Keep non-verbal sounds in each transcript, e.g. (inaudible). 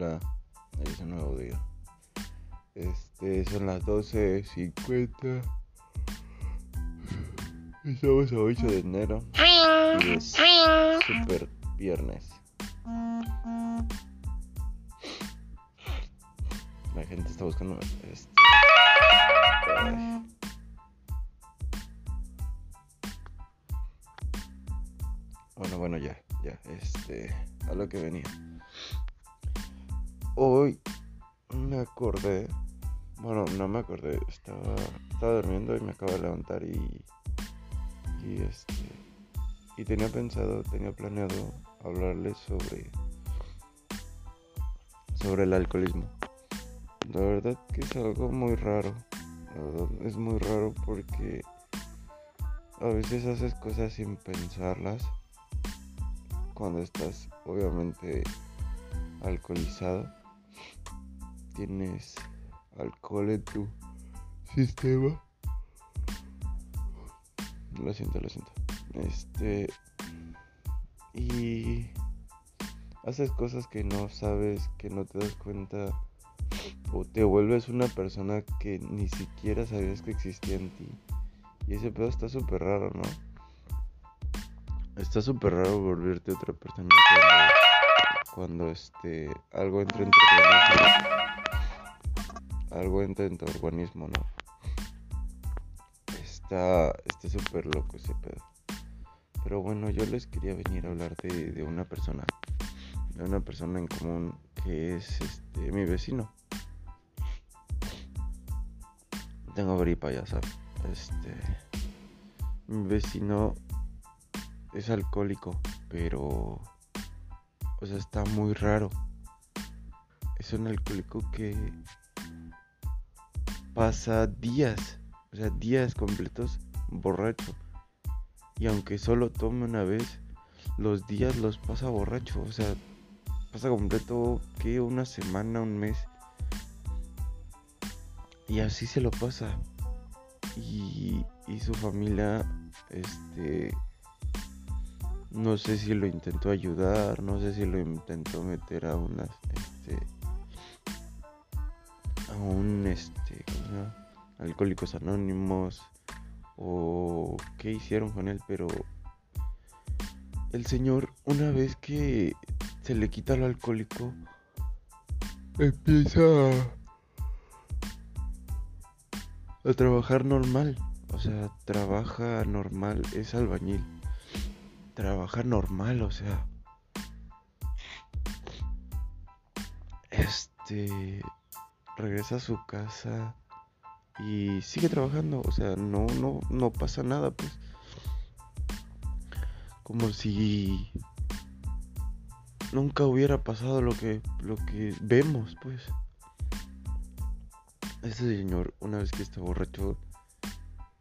Hola, es un nuevo día. Este, son las 12.50. Estamos a 8 de enero. Y es super viernes. La gente está buscando este. Bueno, bueno, ya, ya, este, a lo que venía. Hoy me acordé, bueno, no me acordé, estaba, estaba durmiendo y me acabo de levantar y, y este, y tenía pensado, tenía planeado hablarles sobre, sobre el alcoholismo. La verdad que es algo muy raro, la verdad es muy raro porque a veces haces cosas sin pensarlas cuando estás obviamente alcoholizado tienes alcohol en tu sistema. Lo siento lo siento. Este y haces cosas que no sabes que no te das cuenta o te vuelves una persona que ni siquiera sabías que existía en ti. Y ese pedo está súper raro no Está súper raro volverte otra persona cuando, cuando este algo entra en tu organismo. Algo entra en tu organismo, ¿no? Está está súper loco ese pedo. Pero bueno, yo les quería venir a hablar de, de una persona. De una persona en común que es este mi vecino. Tengo gripa, ya sabes. Este. Mi vecino es alcohólico, pero... O sea, está muy raro. Es un alcohólico que pasa días, o sea, días completos borracho. Y aunque solo tome una vez, los días los pasa borracho. O sea, pasa completo que una semana, un mes. Y así se lo pasa. Y, y su familia, este, no sé si lo intentó ayudar, no sé si lo intentó meter a unas, este, un, este. Alcohólicos Anónimos, o qué hicieron con él, pero el señor, una vez que se le quita el alcohólico, empieza a trabajar normal, o sea, trabaja normal, es albañil trabaja normal, o sea. Este regresa a su casa y sigue trabajando, o sea, no no no pasa nada, pues. Como si nunca hubiera pasado lo que lo que vemos, pues. Este señor, una vez que está borracho,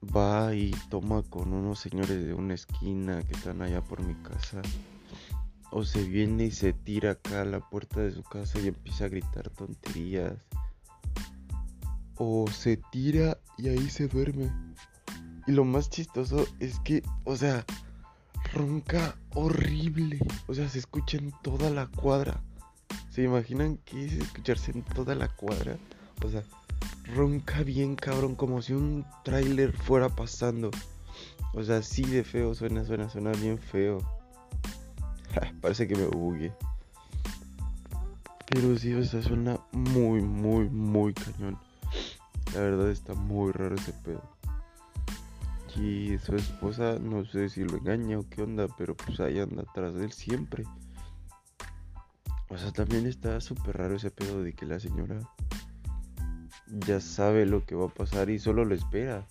va y toma con unos señores de una esquina que están allá por mi casa. O se viene y se tira acá a la puerta de su casa y empieza a gritar tonterías. O se tira y ahí se duerme. Y lo más chistoso es que, o sea, ronca horrible. O sea, se escucha en toda la cuadra. ¿Se imaginan qué es escucharse en toda la cuadra? O sea, ronca bien cabrón, como si un tráiler fuera pasando. O sea, así de feo suena, suena, suena bien feo. (laughs) Parece que me bugué. Pero sí, o sea, suena muy, muy, muy cañón. La verdad está muy raro ese pedo. Y su esposa, no sé si lo engaña o qué onda, pero pues ahí anda atrás de él siempre. O sea, también está súper raro ese pedo de que la señora ya sabe lo que va a pasar y solo lo espera.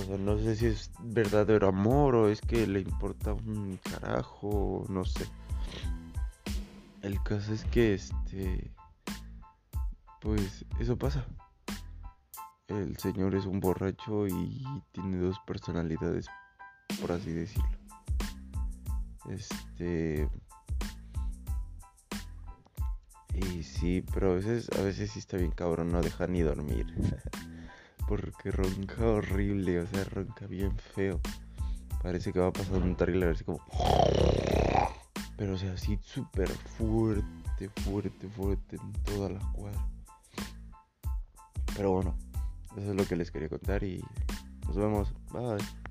O sea, no sé si es verdadero amor o es que le importa un carajo, no sé. El caso es que este pues eso pasa. El señor es un borracho y tiene dos personalidades, por así decirlo. Este y sí, pero a veces, a veces sí está bien cabrón no deja ni dormir. (laughs) Porque ronca horrible, o sea, ronca bien feo. Parece que va a pasar un trailer así como... Pero o sea, así súper fuerte, fuerte, fuerte, en toda la cuadra. Pero bueno, eso es lo que les quería contar y nos vemos. Bye.